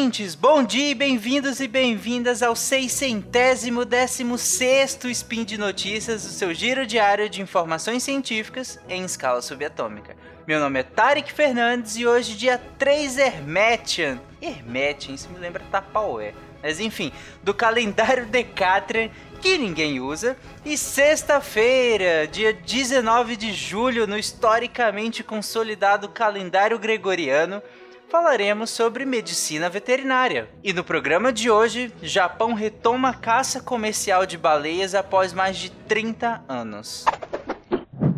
ouvintes, bom dia, bem-vindos e bem-vindas ao seiscentésimo décimo sexto Spin de Notícias, o seu giro diário de informações científicas em escala subatômica. Meu nome é Tarek Fernandes e hoje dia 3 Hermetian. Hermetian, isso me lembra Tapaué. Mas enfim, do calendário Decatrian que ninguém usa. E sexta-feira, dia 19 de julho, no historicamente consolidado calendário gregoriano, falaremos sobre medicina veterinária. E no programa de hoje, Japão retoma a caça comercial de baleias após mais de 30 anos.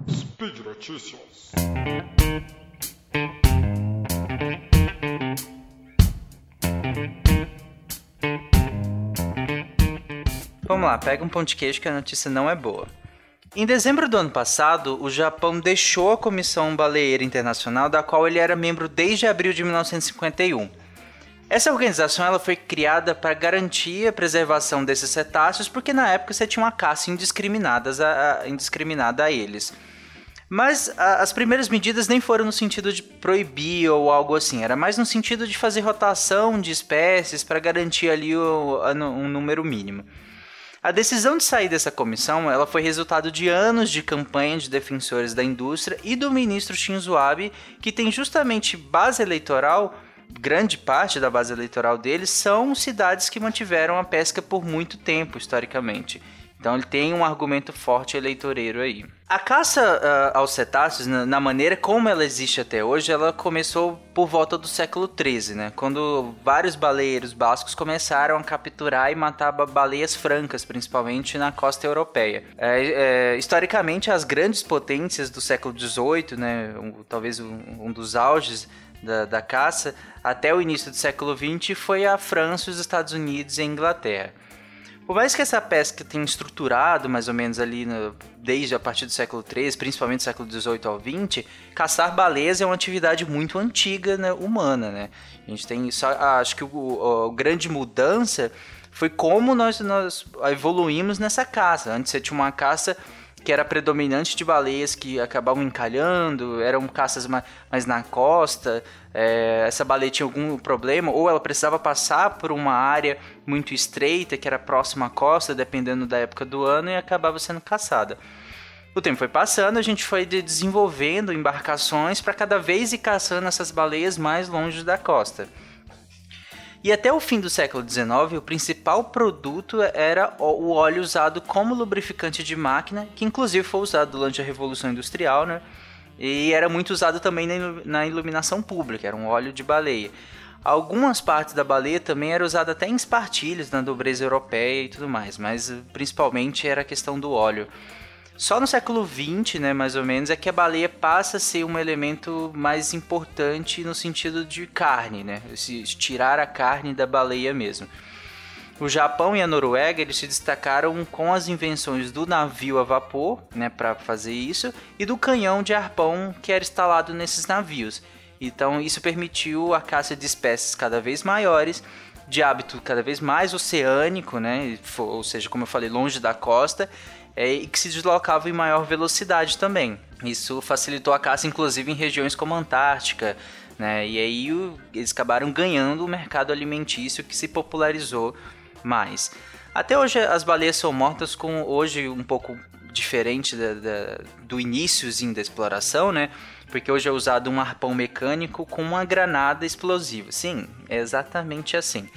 Speed Notícias. Vamos lá, pega um pão de queijo que a notícia não é boa. Em dezembro do ano passado, o Japão deixou a Comissão Baleeira Internacional, da qual ele era membro desde abril de 1951. Essa organização ela foi criada para garantir a preservação desses cetáceos, porque na época você tinha uma caça indiscriminada a, indiscriminada a eles. Mas a, as primeiras medidas nem foram no sentido de proibir ou algo assim, era mais no sentido de fazer rotação de espécies para garantir ali o, um número mínimo. A decisão de sair dessa comissão ela foi resultado de anos de campanha de defensores da indústria e do ministro Shinzo Abe, que tem justamente base eleitoral grande parte da base eleitoral deles são cidades que mantiveram a pesca por muito tempo, historicamente. Então ele tem um argumento forte eleitoreiro aí. A caça uh, aos cetáceos, na, na, maneira como ela existe até hoje, ela começou por volta do século XIII, né? Quando vários baleeiros bascos começaram a capturar e matar baleias francas, principalmente na costa europeia. É, é, historicamente, as grandes potências do século XVIII, né? Um, talvez um, um dos auges da, da, caça, até o início do século XX, foi a França, os Estados Unidos e a Inglaterra. Por mais que essa pesca tenha estruturado mais ou menos ali no, desde a partir do século XIII, principalmente do século XVIII ao XX, caçar baleias é uma atividade muito antiga né, humana, né? A gente tem só, acho que o, a grande mudança foi como nós, nós evoluímos nessa caça. Antes você tinha uma caça que era predominante de baleias que acabavam encalhando, eram caças mais, mais na costa, é, essa baleia tinha algum problema, ou ela precisava passar por uma área muito estreita, que era próxima à costa, dependendo da época do ano, e acabava sendo caçada. O tempo foi passando, a gente foi desenvolvendo embarcações para cada vez ir caçando essas baleias mais longe da costa. E até o fim do século XIX, o principal produto era o óleo usado como lubrificante de máquina, que inclusive foi usado durante a Revolução Industrial, né? E era muito usado também na iluminação pública, era um óleo de baleia. Algumas partes da baleia também era usada até em espartilhos na nobreza europeia e tudo mais, mas principalmente era a questão do óleo. Só no século XX, né, mais ou menos, é que a baleia passa a ser um elemento mais importante no sentido de carne, né? Se tirar a carne da baleia mesmo. O Japão e a Noruega eles se destacaram com as invenções do navio a vapor, né, para fazer isso, e do canhão de arpão que era instalado nesses navios. Então isso permitiu a caça de espécies cada vez maiores, de hábito cada vez mais oceânico, né, ou seja, como eu falei, longe da costa, é, e que se deslocavam em maior velocidade também. Isso facilitou a caça, inclusive em regiões como a Antártica, né? E aí o, eles acabaram ganhando o mercado alimentício que se popularizou mais. Até hoje as baleias são mortas com hoje um pouco diferente da, da, do iníciozinho da exploração, né? Porque hoje é usado um arpão mecânico com uma granada explosiva. Sim, é exatamente assim.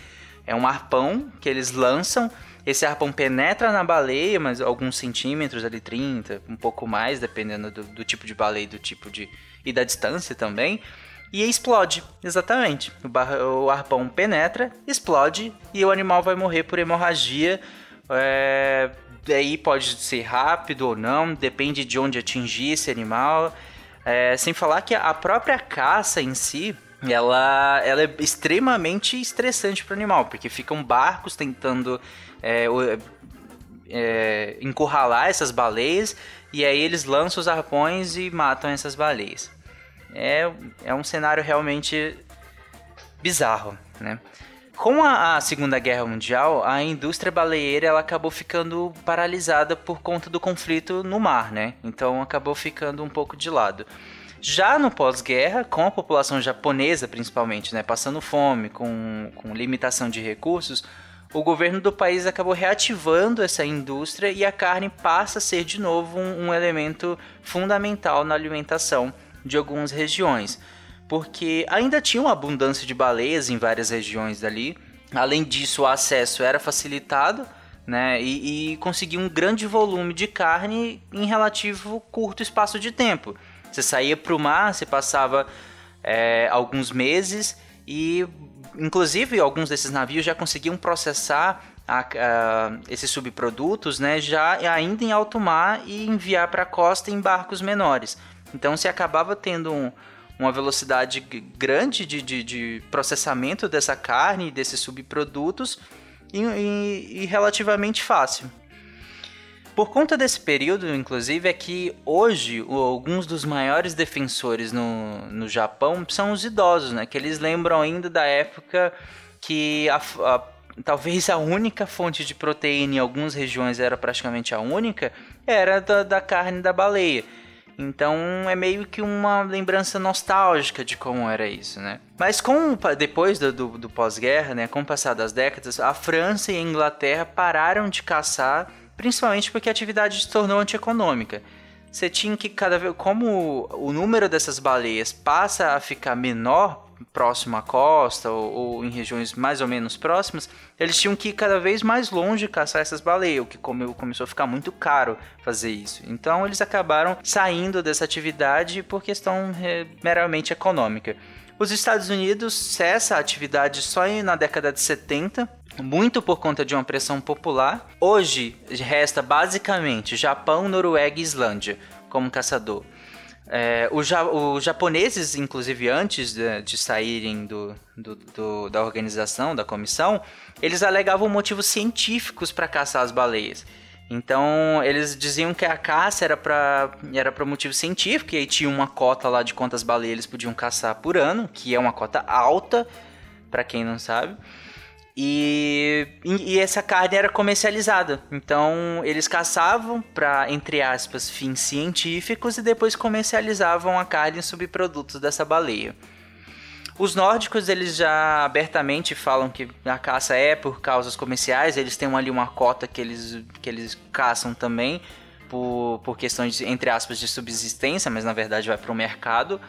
É um arpão que eles lançam esse arpão penetra na baleia, mas alguns centímetros ali, 30, um pouco mais, dependendo do, do tipo de baleia e do tipo de. e da distância também. E explode, exatamente. O, bar, o arpão penetra, explode e o animal vai morrer por hemorragia. É, daí pode ser rápido ou não, depende de onde atingir esse animal. É, sem falar que a própria caça em si, ela, ela é extremamente estressante para o animal, porque ficam barcos tentando é, é, encurralar essas baleias e aí eles lançam os arpões e matam essas baleias. É, é um cenário realmente bizarro, né? Com a, a, Segunda Guerra Mundial, a indústria baleeira ela acabou ficando paralisada por conta do conflito no mar, né? Então acabou ficando um pouco de lado. Já no pós-guerra, com a população japonesa principalmente, né, passando fome, com, com limitação de recursos, o governo do país acabou reativando essa indústria e a carne passa a ser de novo um, um elemento fundamental na alimentação de algumas regiões, porque ainda tinha uma abundância de baleias em várias regiões dali. Além disso, o acesso era facilitado, né, e, e conseguia um grande volume de carne em relativo curto espaço de tempo. Você saía para o mar, você passava é, alguns meses e, inclusive, alguns desses navios já conseguiam processar a, a, esses subprodutos, né, já ainda em alto mar e enviar para a costa em barcos menores. Então, você acabava tendo um, uma velocidade grande de, de, de, processamento dessa carne, desses subprodutos e, e, e relativamente fácil. Por conta desse período, inclusive, é que hoje alguns dos maiores defensores no, no Japão são os idosos, né? Que eles lembram ainda da época que a, a, talvez a única fonte de proteína em algumas regiões era praticamente a única, era da, da carne da baleia. Então é meio que uma lembrança nostálgica de como era isso, né? Mas com depois do, do, do pós-guerra, né, com o passar das décadas, a França e a Inglaterra pararam de caçar principalmente porque a atividade se tornou antieconômica. Você tinha que cada vez, como o número dessas baleias passa a ficar menor próximo à costa ou, ou, em regiões mais ou menos próximas, eles tinham que ir cada vez mais longe caçar essas baleias, o que começou a ficar muito caro fazer isso. Então eles acabaram saindo dessa atividade por questão é, meramente econômica. Os Estados Unidos cessa a atividade só na década de 70, muito por conta de uma pressão popular. Hoje resta basicamente Japão, Noruega e Islândia como caçador. É, os, os, japoneses, inclusive antes de, de saírem do, do, do, da organização, da comissão, eles alegavam motivos científicos para caçar as baleias. Então, eles diziam que a caça era para era motivo científico, e aí tinha uma cota lá de quantas baleias eles podiam caçar por ano, que é uma cota alta, para quem não sabe. E, e, essa carne era comercializada. Então, eles caçavam para, entre aspas, fins científicos e depois comercializavam a carne em subprodutos dessa baleia. Os nórdicos, eles já abertamente falam que a caça é por causas comerciais, eles têm ali uma cota que eles, que eles caçam também por, por questões, de, entre aspas, de subsistência, mas na verdade vai para o mercado.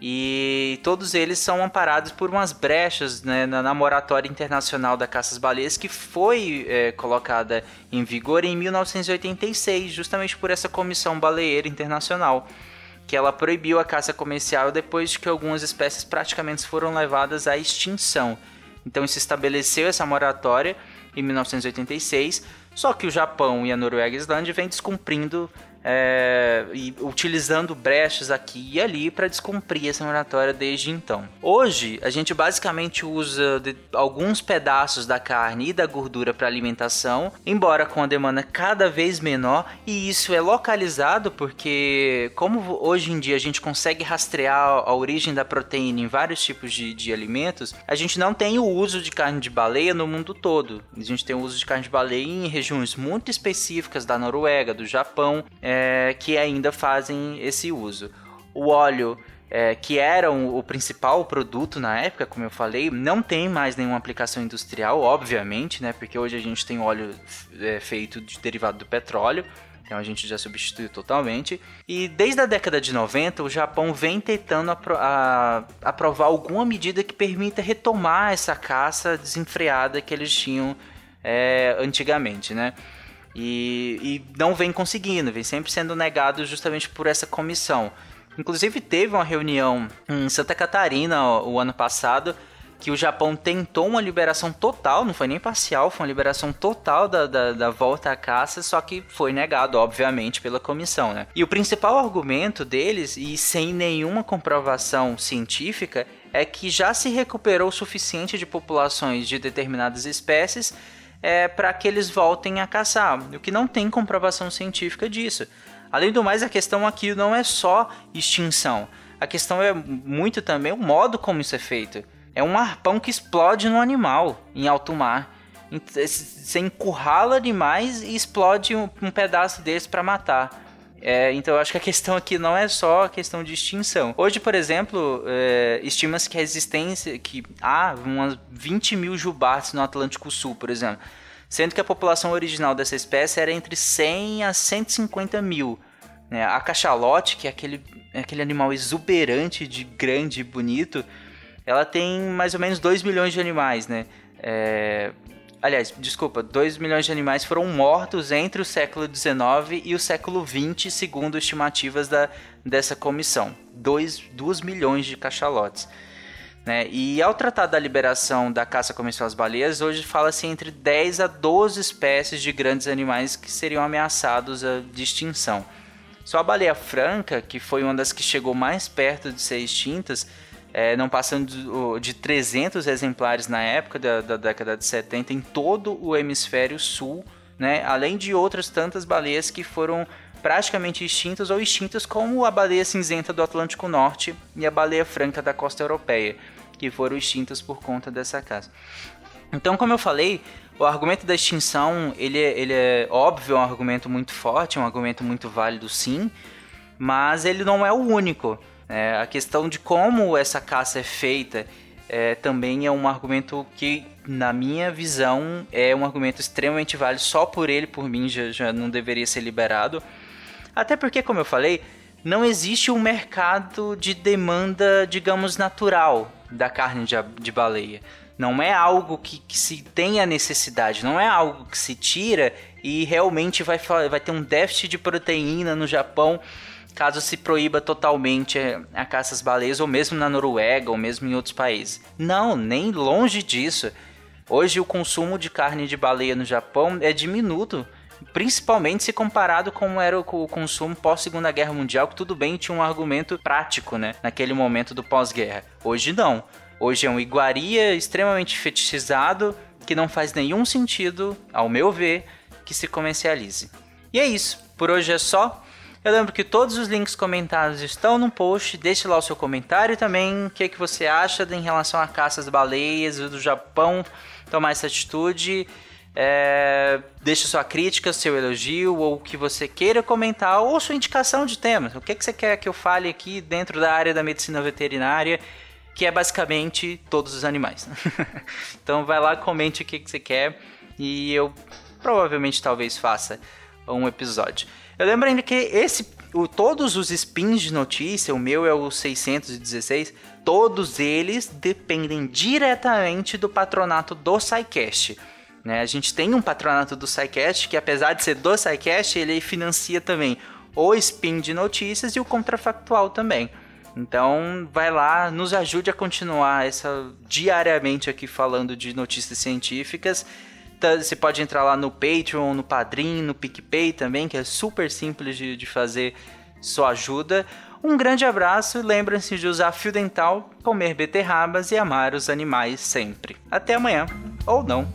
E todos eles são amparados por umas brechas né, na, moratória internacional da caça às baleias que foi é, colocada em vigor em 1986, justamente por essa Comissão Baleeira Internacional que ela proibiu a caça comercial depois de que algumas espécies praticamente foram levadas à extinção. Então se estabeleceu essa moratória em 1986, só que o Japão e a Noruega e a Islândia vêm descumprindo é, e utilizando brechas aqui e ali para descumprir essa moratória desde então. Hoje, a gente basicamente usa alguns pedaços da carne e da gordura para alimentação, embora com a demanda cada vez menor, e isso é localizado porque, como hoje em dia a gente consegue rastrear a origem da proteína em vários tipos de, de alimentos, a gente não tem o uso de carne de baleia no mundo todo. A gente tem o uso de carne de baleia em regiões muito específicas da Noruega, do Japão que ainda fazem esse uso. O óleo, é, que era o principal produto na época, como eu falei, não tem mais nenhuma aplicação industrial, obviamente, né? Porque hoje a gente tem óleo é, feito de derivado do petróleo. Então a gente já substituiu totalmente. E desde a década de 90, o Japão vem tentando apro a, aprovar alguma medida que permita retomar essa caça desenfreada que eles tinham é, antigamente, né? E, e não vem conseguindo, vem sempre sendo negado justamente por essa comissão. Inclusive teve uma reunião em Santa Catarina o, o ano passado que o Japão tentou uma liberação total, não foi nem parcial, foi uma liberação total da, da, da, volta à caça, só que foi negado, obviamente, pela comissão, né? E o principal argumento deles, e sem nenhuma comprovação científica, é que já se recuperou o suficiente de populações de determinadas espécies é, para que eles voltem a caçar, o que não tem comprovação científica disso. Além do mais, a questão aqui não é só extinção, a questão é muito também o modo como isso é feito. É um arpão que explode no animal em alto mar. Você encurrala demais e explode um, um pedaço desse para matar. É, então eu acho que a questão aqui não é só a questão de extinção. Hoje, por exemplo, é, estima-se que a existência, que há umas 20 mil jubates no Atlântico Sul, por exemplo. Sendo que a população original dessa espécie era entre 100 a 150 mil. Né? A cachalote, que é aquele, é aquele animal exuberante de grande e bonito, ela tem mais ou menos 2 milhões de animais, né? É, Aliás, desculpa, 2 milhões de animais foram mortos entre o século XIX e o século XX, segundo estimativas da, dessa comissão. 2 milhões de cachalotes. Né? E ao tratar da liberação da caça comercial às baleias, hoje fala-se entre 10 a 12 espécies de grandes animais que seriam ameaçados de extinção. Só a baleia franca, que foi uma das que chegou mais perto de ser extintas, é, não passando de, de 300 exemplares na época da, da, década de 70 em todo o hemisfério sul, né? além de outras tantas baleias que foram praticamente extintas ou extintas, como a baleia cinzenta do Atlântico Norte e a baleia franca da costa europeia, que foram extintas por conta dessa caça. Então, como eu falei, o argumento da extinção ele, é, ele é óbvio, é um argumento muito forte, é um argumento muito válido, sim, mas ele não é o único. É, a questão de como essa caça é feita é, também é um argumento que, na minha visão, é um argumento extremamente válido. Só por ele, por mim, já, já não deveria ser liberado. Até porque, como eu falei, não existe um mercado de demanda, digamos, natural da carne de, de baleia. Não é algo que, que, se tenha necessidade, não é algo que se tira e realmente vai, vai ter um déficit de proteína no Japão caso se proíba totalmente a caça às baleias, ou mesmo na Noruega, ou mesmo em outros países. Não, nem longe disso. Hoje o consumo de carne de baleia no Japão é diminuto, principalmente se comparado com era o consumo pós Segunda Guerra Mundial, que tudo bem tinha um argumento prático, né, naquele momento do pós-guerra. Hoje não. Hoje é um iguaria extremamente fetichizado que não faz nenhum sentido, ao meu ver, que se comercialize. E é isso. Por hoje é só. Eu lembro que todos os links comentados estão no post. Deixe lá o seu comentário também. O que, é que você acha em relação a caças baleias do Japão tomar essa atitude. É, deixe sua crítica, seu elogio ou o que você queira comentar ou sua indicação de temas. O que, é que você quer que eu fale aqui dentro da área da medicina veterinária, que é basicamente todos os animais. então vai lá, comente o que, que você quer e eu provavelmente talvez faça um episódio. Eu lembro ainda que esse, o, todos os spins de notícia, o meu é o 616, todos eles dependem diretamente do patronato do SciCast. Né? A gente tem um patronato do SciCast que, apesar de ser do SciCast, ele financia também o spin de notícias e o contrafactual também. Então, vai lá, nos ajude a continuar essa diariamente aqui falando de notícias científicas você pode entrar lá no Patreon, no Padrim, no PicPay também, que é super simples de, de fazer sua ajuda. Um grande abraço e lembrem-se de usar fio dental, comer beterrabas e amar os animais sempre. Até amanhã, ou não.